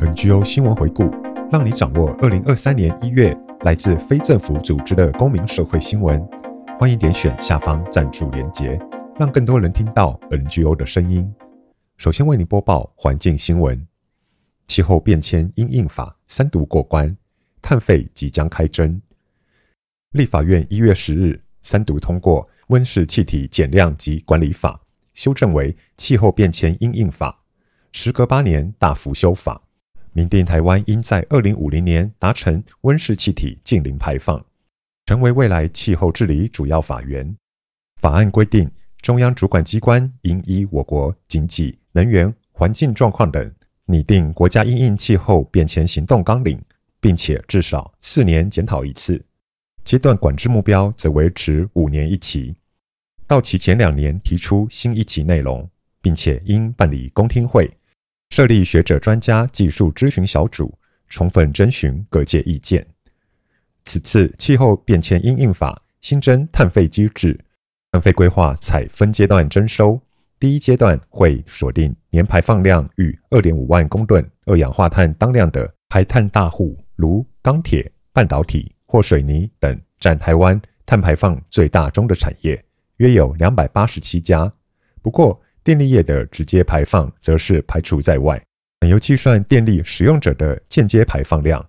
NGO 新闻回顾，让你掌握二零二三年一月来自非政府组织的公民社会新闻。欢迎点选下方赞助连结，让更多人听到 NGO 的声音。首先为您播报环境新闻：气候变迁因应法三读过关，碳费即将开征。立法院一月十日三读通过温室气体减量及管理法，修正为气候变迁因应法，时隔八年大幅修法。明定台湾应在二零五零年达成温室气体净零排放，成为未来气候治理主要法源。法案规定，中央主管机关应依我国经济、能源、环境状况等，拟定国家因应气候变迁行动纲领，并且至少四年检讨一次。阶段管制目标则维持五年一期，到期前两年提出新一期内容，并且应办理公听会。设立学者、专家、技术咨询小组，充分征询各界意见。此次气候变迁因应法新增碳费机制，碳费规划采分阶段征收。第一阶段会锁定年排放量逾二点五万公吨二氧化碳当量的排碳大户，如钢铁、半导体或水泥等，占台湾碳排放最大宗的产业，约有两百八十七家。不过，电力业的直接排放则是排除在外，本由计算电力使用者的间接排放量。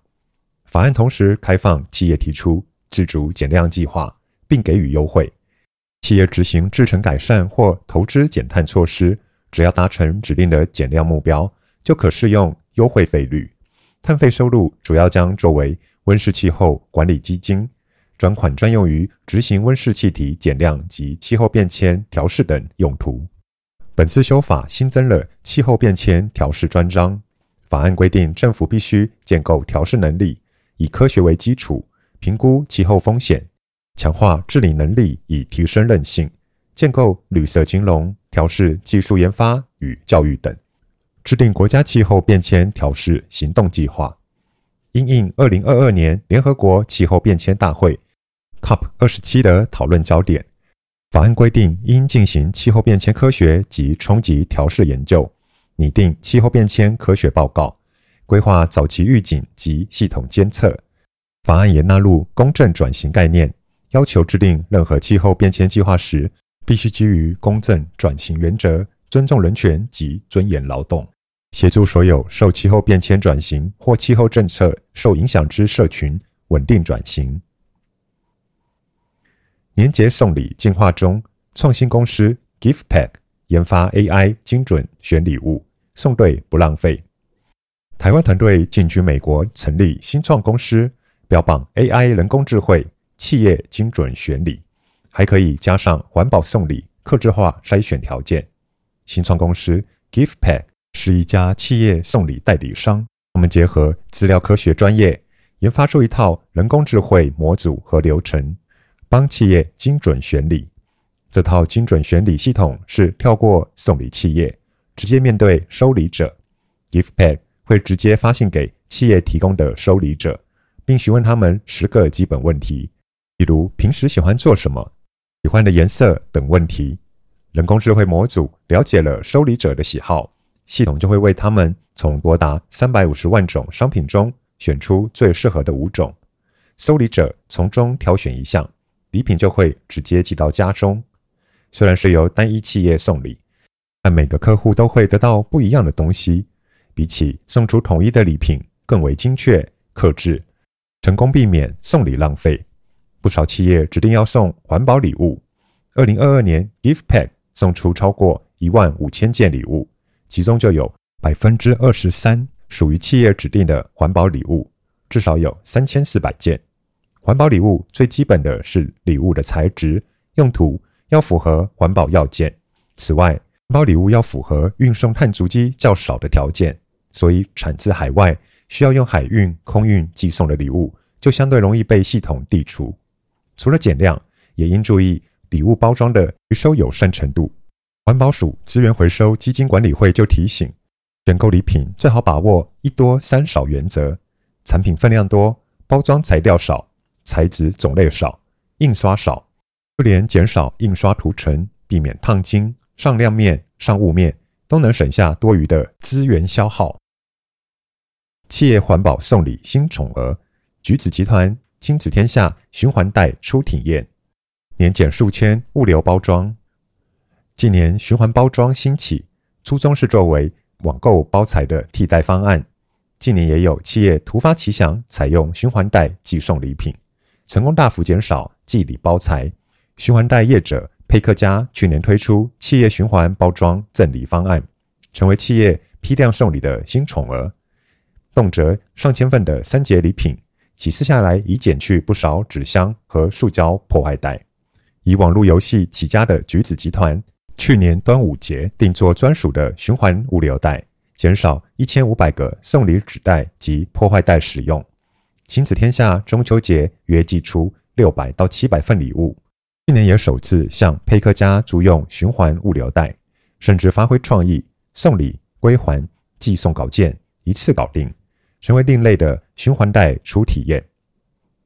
法案同时开放企业提出自主减量计划，并给予优惠。企业执行制程改善或投资减碳措施，只要达成指定的减量目标，就可适用优惠费率。碳费收入主要将作为温室气候管理基金专款，专用于执行温室气体减量及气候变迁调适等用途。本次修法新增了气候变迁调适专章。法案规定，政府必须建构调适能力，以科学为基础，评估气候风险，强化治理能力以提升韧性，建构绿色金融、调适技术研发与教育等，制定国家气候变迁调适行动计划，因应二零二二年联合国气候变迁大会 （COP 二十七）的讨论焦点。法案规定，应进行气候变迁科学及冲击调适研究，拟定气候变迁科学报告，规划早期预警及系统监测。法案也纳入公正转型概念，要求制定任何气候变迁计划时，必须基于公正转型原则，尊重人权及尊严劳动，协助所有受气候变迁转型或气候政策受影响之社群稳定转型。年节送礼进化中，创新公司 Gift Pack 研发 AI 精准选礼物，送对不浪费。台湾团队进军美国，成立新创公司，标榜 AI 人工智慧企业精准选礼，还可以加上环保送礼、客制化筛选条件。新创公司 Gift Pack 是一家企业送礼代理商，我们结合资料科学专业，研发出一套人工智慧模组和流程。帮企业精准选礼，这套精准选礼系统是跳过送礼企业，直接面对收礼者。GiftPak 会直接发信给企业提供的收礼者，并询问他们十个基本问题，比如平时喜欢做什么、喜欢的颜色等问题。人工智慧模组了解了收礼者的喜好，系统就会为他们从多达三百五十万种商品中选出最适合的五种，收礼者从中挑选一项。礼品就会直接寄到家中。虽然是由单一企业送礼，但每个客户都会得到不一样的东西，比起送出统一的礼品更为精确、克制，成功避免送礼浪费。不少企业指定要送环保礼物。二零二二年，Gift Pack 送出超过一万五千件礼物，其中就有百分之二十三属于企业指定的环保礼物，至少有三千四百件。环保礼物最基本的是礼物的材质、用途要符合环保要件。此外，环保礼物要符合运送碳足迹较少的条件，所以产自海外需要用海运、空运寄送的礼物，就相对容易被系统剔除。除了减量，也应注意礼物包装的回收友善程度。环保署资源回收基金管理会就提醒，选购礼品最好把握一多三少原则，产品分量多，包装材料少。材质种类少，印刷少，就连减少印刷涂层，避免烫金、上亮面、上雾面，都能省下多余的资源消耗。企业环保送礼新宠儿，橘子集团亲子天下循环袋初体验，年减数千物流包装。近年循环包装兴起，初衷是作为网购包材的替代方案。近年也有企业突发奇想，采用循环袋寄送礼品，成功大幅减少寄礼包材。循环袋业者佩克家去年推出企业循环包装赠礼方案，成为企业批量送礼的新宠儿。动辄上千份的三节礼品，几次下来已减去不少纸箱和塑胶破坏袋。以网络游戏起家的橘子集团，去年端午节定做专属的循环物流袋，减少一千五百个送礼纸袋及破坏袋使用。亲子天下中秋节约寄出六百到七百份礼物，去年也首次向佩克家租用循环物流袋，甚至发挥创意，送礼归还寄送稿件一次搞定。成为另类的循环袋初体验。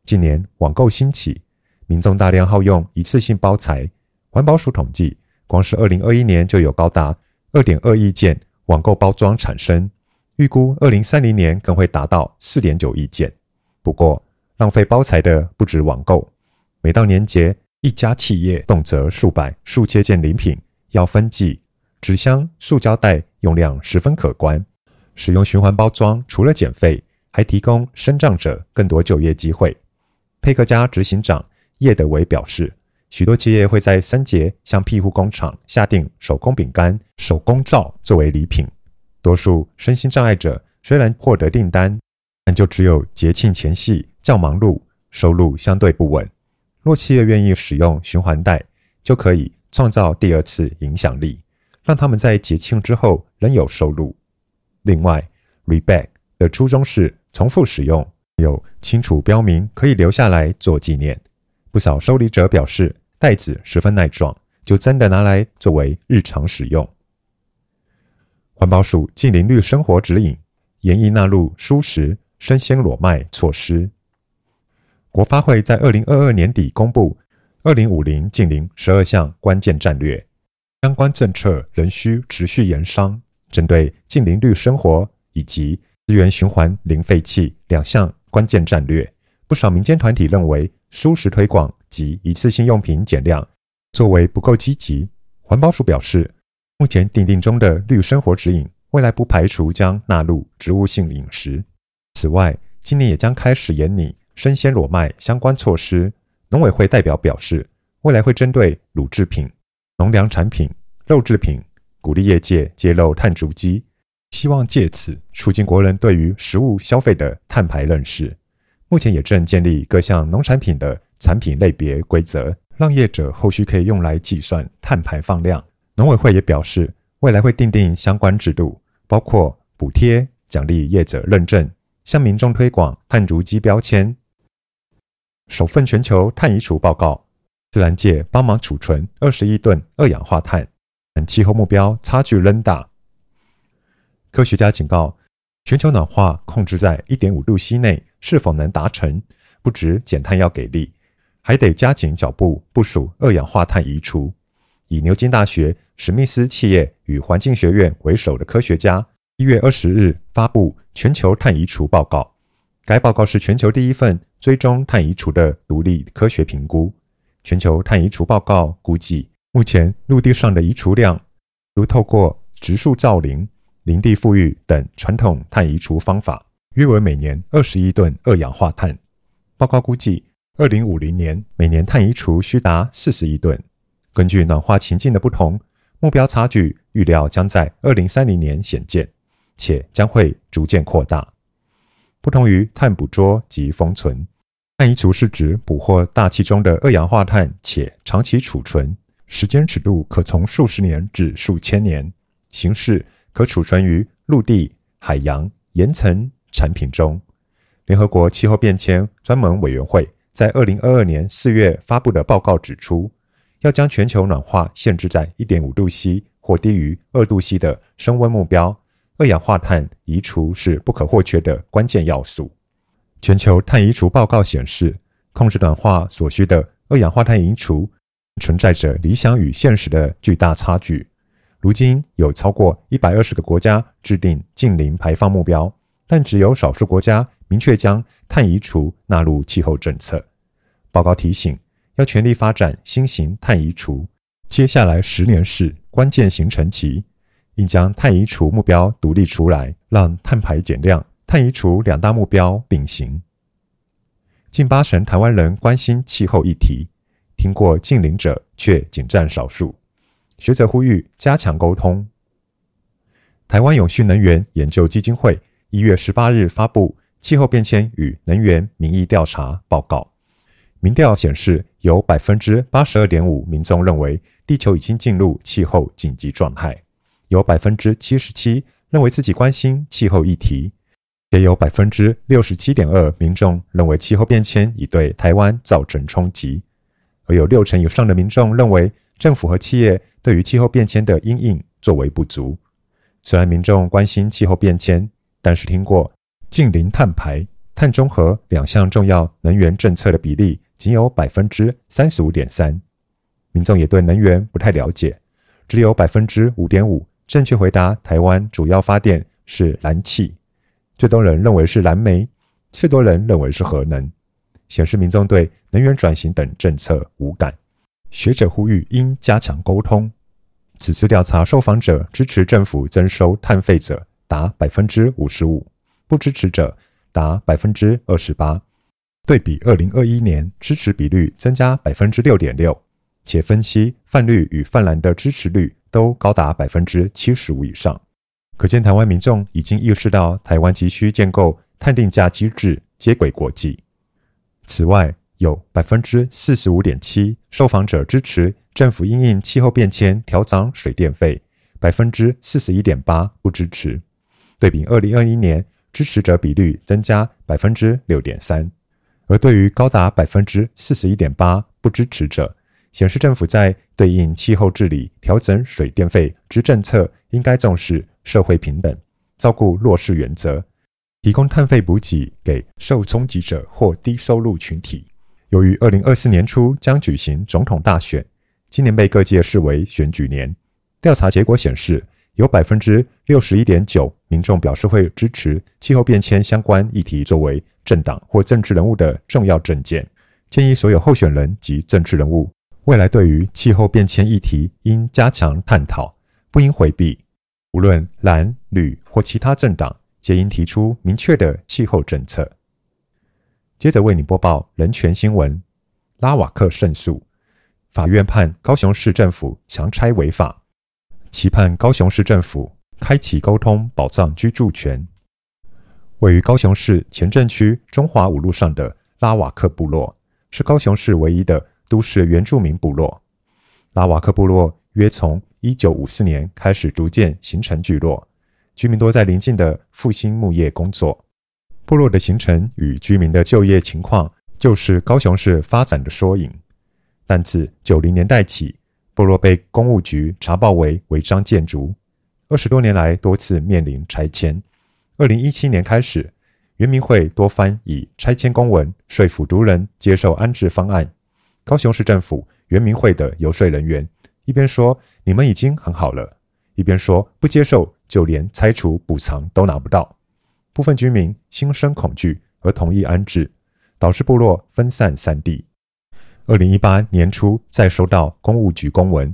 近年网购兴起，民众大量耗用一次性包材。环保署统计，光是二零二一年就有高达二点二亿件网购包装产生，预估二零三零年更会达到四点九亿件。不过，浪费包材的不止网购，每到年节，一家企业动辄数百、数千件礼品要分寄，纸箱、塑胶袋用量十分可观。使用循环包装，除了减费，还提供身障者更多就业机会。佩克家执行长叶德维表示，许多企业会在三节向庇护工厂下订手工饼干、手工皂作为礼品。多数身心障碍者虽然获得订单，但就只有节庆前夕较忙碌，收入相对不稳。若企业愿意使用循环袋，就可以创造第二次影响力，让他们在节庆之后仍有收入。另外，Reback 的初衷是重复使用，有清楚标明可以留下来做纪念。不少收礼者表示，袋子十分耐撞，就真的拿来作为日常使用。环保署近零绿生活指引，研议纳入蔬食生鲜裸卖措施。国发会在二零二二年底公布二零五零净零十二项关键战略，相关政策仍需持续研商。针对净零绿生活以及资源循环零废弃两项关键战略，不少民间团体认为蔬食推广及一次性用品减量作为不够积极。环保署表示，目前订定中的绿生活指引，未来不排除将纳入植物性饮食。此外，今年也将开始研拟生鲜裸卖相关措施。农委会代表表示，未来会针对乳制品、农粮产品、肉制品。鼓励业界揭露碳足迹，希望借此促进国人对于食物消费的碳排认识。目前也正建立各项农产品的产品类别规则，让业者后续可以用来计算碳排放量。农委会也表示，未来会订定相关制度，包括补贴、奖励业者认证，向民众推广碳足迹标签。首份全球碳移除报告，自然界帮忙储存二十亿吨二氧化碳。但气候目标差距仍大。科学家警告，全球暖化控制在一点五度 C 内是否能达成，不止减碳要给力，还得加紧脚步部署二氧化碳移除。以牛津大学史密斯企业与环境学院为首的科学家，一月二十日发布全球碳移除报告。该报告是全球第一份追踪碳移除的独立科学评估。全球碳移除报告估计。目前，陆地上的移除量，如透过植树造林、林地复育等传统碳移除方法，约为每年二十亿吨二氧化碳。报告估计，二零五零年每年碳移除需达四十亿吨。根据暖化情境的不同，目标差距预料将在二零三零年显见，且将会逐渐扩大。不同于碳捕捉及封存，碳移除是指捕获大气中的二氧化碳，且长期储存。时间尺度可从数十年至数千年，形式可储存于陆地、海洋、岩层产品中。联合国气候变迁专门委员会在二零二二年四月发布的报告指出，要将全球暖化限制在一点五度 C 或低于二度 C 的升温目标，二氧化碳移除是不可或缺的关键要素。全球碳移除报告显示，控制暖化所需的二氧化碳移除，存在着理想与现实的巨大差距。如今有超过一百二十个国家制定近零排放目标，但只有少数国家明确将碳移除纳入气候政策。报告提醒，要全力发展新型碳移除，接下来十年是关键形成期，应将碳移除目标独立出来，让碳排减量、碳移除两大目标并行。近八成台湾人关心气候议题，听过近邻者却仅占少数。学者呼吁加强沟通。台湾永续能源研究基金会一月十八日发布《气候变迁与能源民意调查报告》。民调显示，有百分之八十二点五民众认为地球已经进入气候紧急状态，有百分之七十七认为自己关心气候议题。也有百分之六十七点二民众认为气候变迁已对台湾造成冲击，而有六成以上的民众认为政府和企业对于气候变迁的因应作为不足。虽然民众关心气候变迁，但是听过净零碳排、碳中和两项重要能源政策的比例仅有百分之三十五点三。民众也对能源不太了解，只有百分之五点五正确回答台湾主要发电是燃气。最多人认为是燃煤，次多人认为是核能，显示民众对能源转型等政策无感。学者呼吁应加强沟通。此次调查受访者支持政府征收碳费者达百分之五十五，不支持者达百分之二十八。对比二零二一年支持比率增加百分之六点六，且分析泛绿与泛蓝的支持率都高达百分之七十五以上。可见，台湾民众已经意识到，台湾急需建构碳定价机制，接轨国际。此外，有百分之四十五点七受访者支持政府因应气候变迁调涨水电费，百分之四十一点八不支持。对比二零二一年，支持者比率增加百分之六点三。而对于高达百分之四十一点八不支持者，显示政府在对应气候治理调整水电费之政策，应该重视。社会平等，照顾弱势原则，提供碳费补给给受冲击者或低收入群体。由于二零二四年初将举行总统大选，今年被各界视为选举年。调查结果显示，有百分之六十一点九民众表示会支持气候变迁相关议题作为政党或政治人物的重要政见。建议所有候选人及政治人物未来对于气候变迁议题应加强探讨，不应回避。无论蓝绿或其他政党，皆应提出明确的气候政策。接着为你播报人权新闻：拉瓦克胜诉，法院判高雄市政府强拆违法，期盼高雄市政府开启沟通，保障居住权。位于高雄市前镇区中华五路上的拉瓦克部落，是高雄市唯一的都市原住民部落。拉瓦克部落约从一九五四年开始逐渐形成聚落，居民多在邻近的复兴木业工作。部落的形成与居民的就业情况，就是高雄市发展的缩影。但自九零年代起，部落被公务局查报为违章建筑，二十多年来多次面临拆迁。二零一七年开始，原民会多番以拆迁公文说服族人接受安置方案。高雄市政府原民会的游说人员。一边说你们已经很好了，一边说不接受，就连拆除补偿都拿不到。部分居民心生恐惧而同意安置，导致部落分散三地。二零一八年初再收到公务局公文，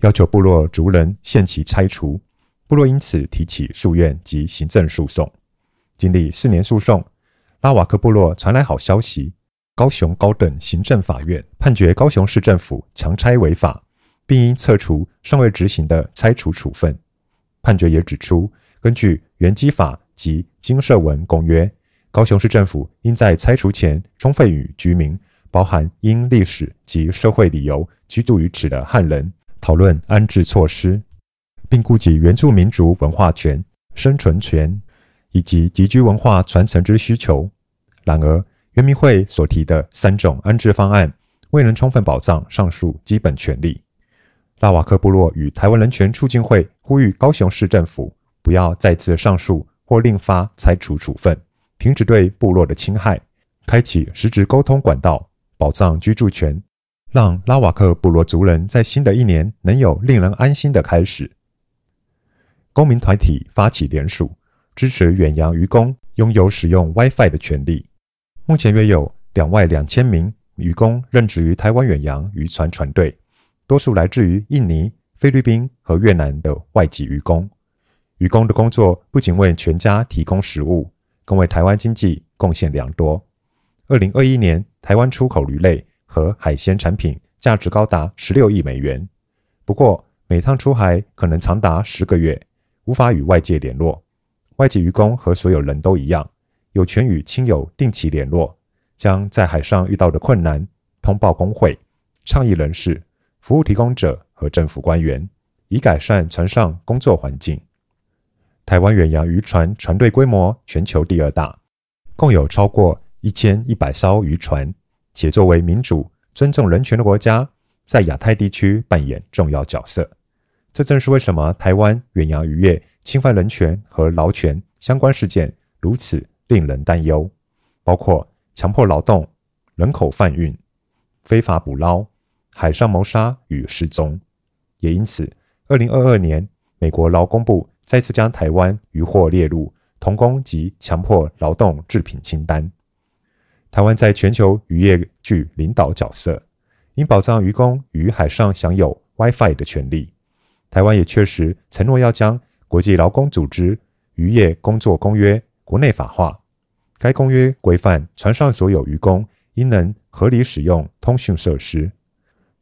要求部落族人限期拆除，部落因此提起诉愿及行政诉讼。经历四年诉讼，拉瓦克部落传来好消息：高雄高等行政法院判决高雄市政府强拆违法。并应撤除尚未执行的拆除处分。判决也指出，根据原基法及经社文公约，高雄市政府应在拆除前充分与居民，包含因历史及社会理由居住于此的汉人，讨论安置措施，并顾及原住民族文化权、生存权以及集居文化传承之需求。然而，原民会所提的三种安置方案，未能充分保障上述基本权利。拉瓦克部落与台湾人权促进会呼吁高雄市政府不要再次上诉或另发拆除处分，停止对部落的侵害，开启实质沟通管道，保障居住权，让拉瓦克部落族人在新的一年能有令人安心的开始。公民团体发起联署，支持远洋渔工拥有使用 WiFi 的权利。目前约有两万两千名渔工任职于台湾远洋渔船船队，多数来自于印尼、菲律宾和越南的外籍渔工。渔工的工作不仅为全家提供食物，更为台湾经济贡献良多。二零二一年，台湾出口鱼类和海鲜产品价值高达十六亿美元。不过，每趟出海可能长达十个月，无法与外界联络。外籍渔工和所有人都一样，有权与亲友定期联络，将在海上遇到的困难通报工会、倡议人士、服务提供者和政府官员，以改善船上工作环境。台湾远洋渔船船队规模全球第二大，共有超过一千一百艘渔船，且作为民主、尊重人权的国家，在亚太地区扮演重要角色。这正是为什么台湾远洋渔业侵犯人权和劳权相关事件如此令人担忧，包括强迫劳动、人口贩运、非法捕捞、海上谋杀与失踪。也因此，二零二二年，美国劳工部再次将台湾渔获列入童工及强迫劳动制品清单。台湾在全球渔业具领导角色，应保障渔工于海上享有 WiFi 的权利。台湾也确实承诺要将国际劳工组织渔业工作公约国内法化。该公约规范船上所有渔工应能合理使用通讯设施。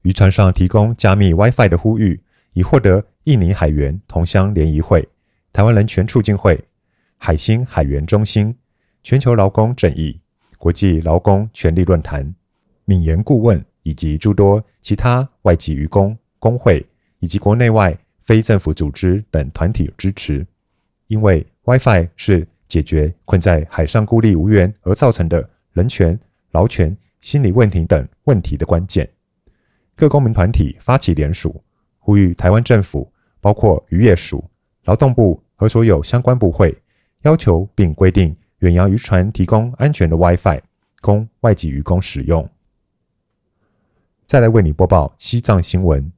渔船上提供加密 WiFi 的呼吁，已获得印尼海员同乡联谊会、台湾人权促进会、海星海员中心、全球劳工正义、国际劳工权利论坛、敏研顾问以及诸多其他外籍渔工工会以及国内外。非政府组织等团体支持，因为 WiFi 是解决困在海上孤立无援而造成的人权、劳权、心理问题等问题的关键。各公民团体发起联署，呼吁台湾政府，包括渔业署、劳动部和所有相关部会，要求并规定远洋渔船提供安全的 WiFi，供外籍渔工使用。再来为你播报西藏新闻。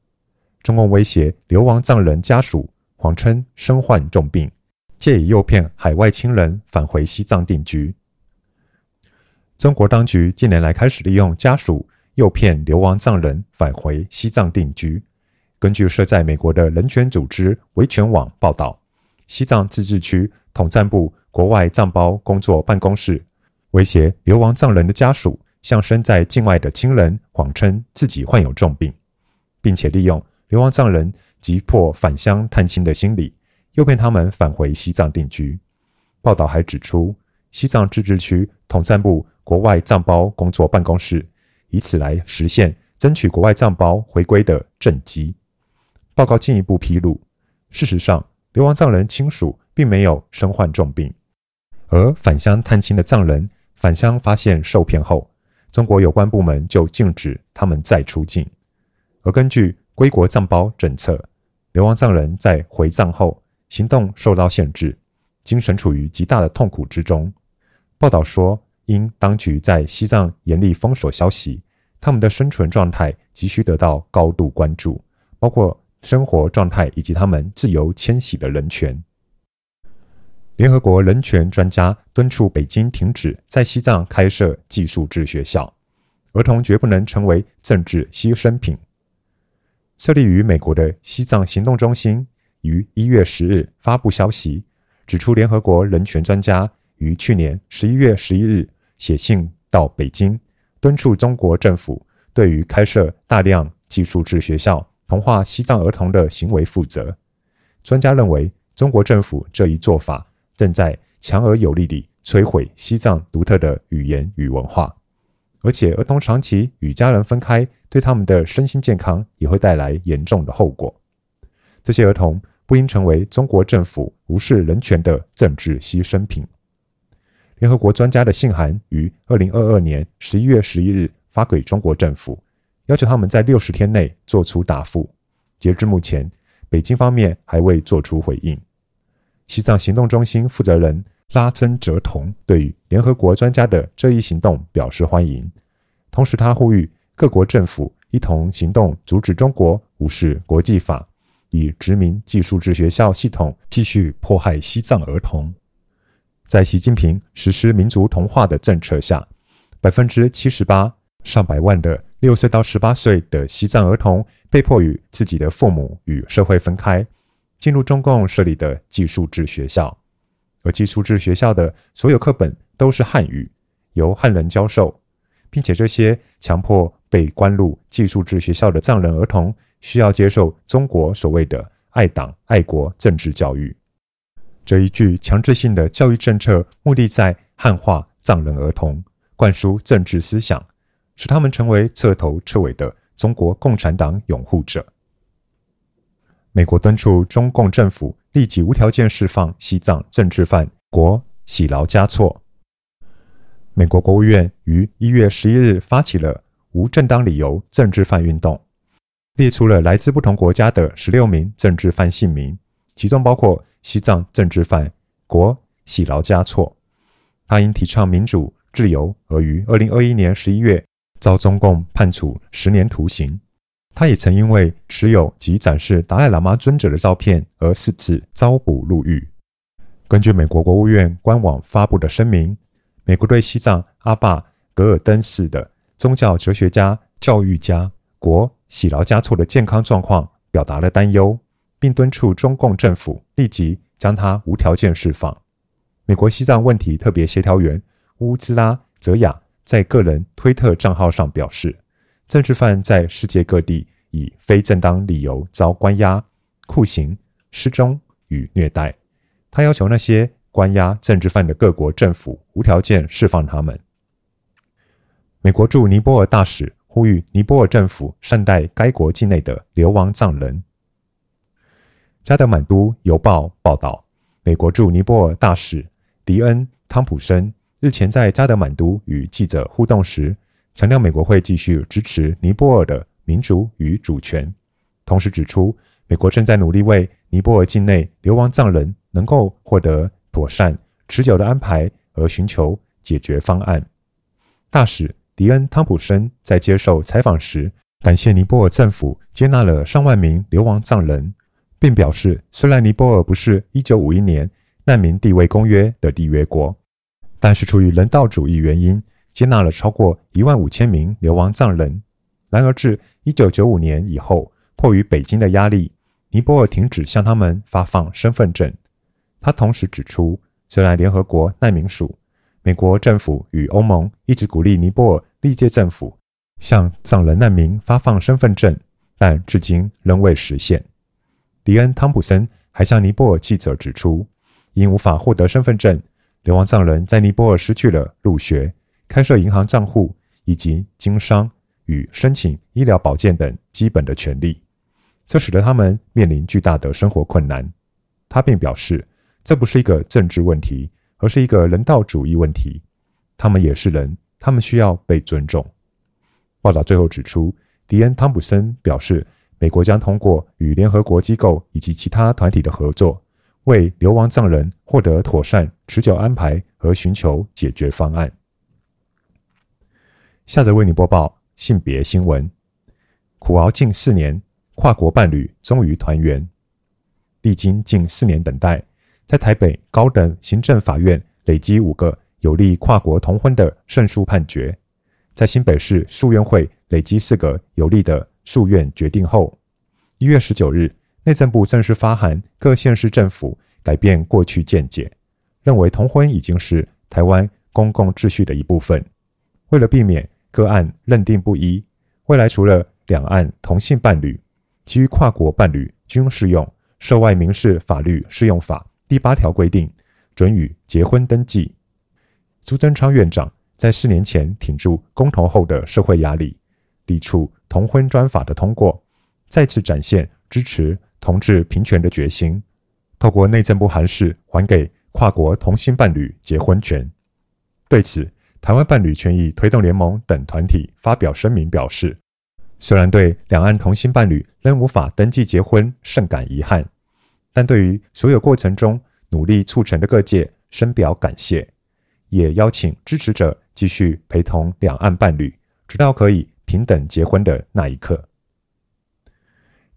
中共威胁流亡藏人家属，谎称身患重病，借以诱骗海外亲人返回西藏定居。中国当局近年来开始利用家属诱骗流亡藏人返回西藏定居。根据设在美国的人权组织维权网报道，西藏自治区统战部国外藏胞工作办公室威胁流亡藏人的家属，向身在境外的亲人谎称自己患有重病，并且利用。流亡藏人急迫返乡探亲的心理，诱骗他们返回西藏定居。报道还指出，西藏自治区统战部国外藏胞工作办公室以此来实现争取国外藏胞回归的政绩。报告进一步披露，事实上，流亡藏人亲属并没有身患重病，而返乡探亲的藏人返乡发现受骗后，中国有关部门就禁止他们再出境。而根据归国藏胞政策，流亡藏人在回藏后行动受到限制，精神处于极大的痛苦之中。报道说，因当局在西藏严厉封锁消息，他们的生存状态急需得到高度关注，包括生活状态以及他们自由迁徙的人权。联合国人权专家敦促北京停止在西藏开设寄宿制学校，儿童绝不能成为政治牺牲品。设立于美国的西藏行动中心于一月十日发布消息，指出联合国人权专家于去年十一月十一日写信到北京，敦促中国政府对于开设大量寄宿制学校、同化西藏儿童的行为负责。专家认为，中国政府这一做法正在强而有力地摧毁西藏独特的语言与文化。而且，儿童长期与家人分开，对他们的身心健康也会带来严重的后果。这些儿童不应成为中国政府无视人权的政治牺牲品。联合国专家的信函于二零二二年十一月十一日发给中国政府，要求他们在六十天内做出答复。截至目前，北京方面还未做出回应。西藏行动中心负责人。拉珍哲同对于联合国专家的这一行动表示欢迎，同时他呼吁各国政府一同行动，阻止中国无视国际法，以殖民寄宿制学校系统继续迫害西藏儿童。在习近平实施民族同化的政策下，百分之七十八上百万的六岁到十八岁的西藏儿童被迫与自己的父母与社会分开，进入中共设立的寄宿制学校，而寄宿制学校的所有课本都是汉语，由汉人教授，并且这些强迫被关入寄宿制学校的藏人儿童需要接受中国所谓的爱党爱国政治教育。这一具强制性的教育政策，目的在汉化藏人儿童，灌输政治思想，使他们成为彻头彻尾的中国共产党拥护者。美国敦促中共政府立即无条件释放西藏政治犯国喜劳加措。美国国务院于一月十一日发起了无正当理由政治犯运动，列出了来自不同国家的十六名政治犯姓名，其中包括。西藏政治犯国喜劳加措，他因提倡民主自由而于二零二一年十一月遭中共判处十年徒刑。他也曾因为持有及展示达赖喇嘛尊者的照片而四次遭捕入狱。根据美国国务院官网发布的声明，美国对西藏阿坝格尔登寺的宗教哲学家、教育家国喜劳加措的健康状况表达了担忧。并敦促中共政府立即将他无条件释放。美国西藏问题特别协调员乌兹拉·泽雅在个人推特账号上表示：“政治犯在世界各地以非正当理由遭关押、酷刑、失踪与虐待。”他要求那些关押政治犯的各国政府无条件释放他们。美国驻尼泊尔大使呼吁尼泊尔政府善待该国境内的流亡藏人。加德满都邮报报道，美国驻尼泊尔大使迪恩·汤普森日前在加德满都与记者互动时，强调美国会继续支持尼泊尔的民主与主权，同时指出，美国正在努力为尼泊尔境内流亡藏人能够获得妥善、持久的安排而寻求解决方案。大使迪恩·汤普森在接受采访时，感谢尼泊尔政府接纳了上万名流亡藏人。并表示，虽然尼泊尔不是1951年难民地位公约的缔约国，但是出于人道主义原因，接纳了超过一万五千名流亡藏人。然而，至1995年以后，迫于北京的压力，尼泊尔停止向他们发放身份证。他同时指出，虽然联合国难民署、美国政府与欧盟一直鼓励尼泊尔历届政府向藏人难民发放身份证，但至今仍未实现。迪恩·汤普森还向尼泊尔记者指出，因无法获得身份证，流亡藏人在尼泊尔失去了入学、开设银行账户以及经商与申请医疗保健等基本的权利，这使得他们面临巨大的生活困难。他并表示，这不是一个政治问题，而是一个人道主义问题。他们也是人，他们需要被尊重。报道最后指出，迪恩·汤普森表示。美国将通过与联合国机构以及其他团体的合作，为流亡藏人获得妥善、持久安排和寻求解决方案。下则为你播报性别新闻：苦熬近四年，跨国伴侣终于团圆。历经近四年等待，在台北高等行政法院累积五个有利跨国同婚的胜诉判决，在新北市诉愿会累积四个有利的。诉愿决定后，一月十九日，内政部正式发函各县市政府改变过去见解，认为同婚已经是台湾公共秩序的一部分。为了避免个案认定不一，未来除了两岸同性伴侣，其余跨国伴侣均适用《涉外民事法律适用法》第八条规定，准予结婚登记。苏贞昌院长在四年前挺住公投后的社会压力，力促同婚专法的通过，再次展现支持同志平权的决心。透过内政部函释，还给跨国同性伴侣结婚权。对此，台湾伴侣权益推动联盟等团体发表声明表示，虽然对两岸同性伴侣仍无法登记结婚甚感遗憾，但对于所有过程中努力促成的各界深表感谢，也邀请支持者继续陪同两岸伴侣，直到可以。平等结婚的那一刻，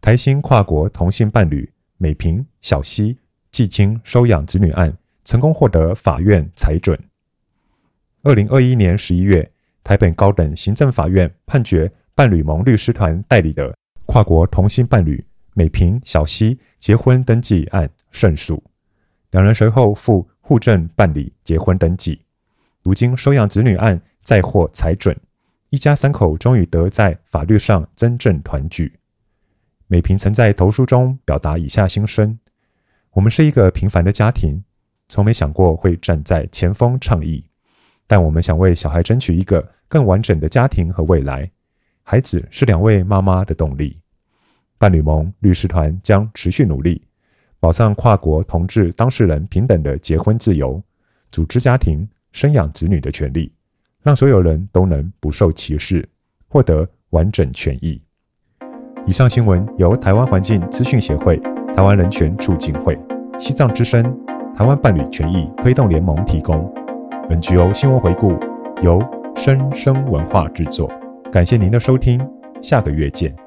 台新跨国同性伴侣美萍、小溪，既经收养子女案，成功获得法院裁准。二零二一年十一月，台北高等行政法院判决伴侣盟律师团代理的跨国同性伴侣美萍、小西结婚登记案胜诉，两人随后赴户政办理结婚登记。如今收养子女案再获裁准，一家三口终于得在法律上真正团聚。美萍曾在投书中表达以下心声：“我们是一个平凡的家庭，从没想过会站在前锋倡议。”但我们想为小孩争取一个更完整的家庭和未来。孩子是两位妈妈的动力。伴侣盟律师团将持续努力，保障跨国同志当事人平等的结婚自由，组织家庭、生养子女的权利，让所有人都能不受歧视，获得完整权益。以上新闻由台湾环境资讯协会、台湾人权促进会、西藏之声、台湾伴侣权益推动联盟提供。NGO 新闻回顾由生生文化制作，感谢您的收听，下个月见。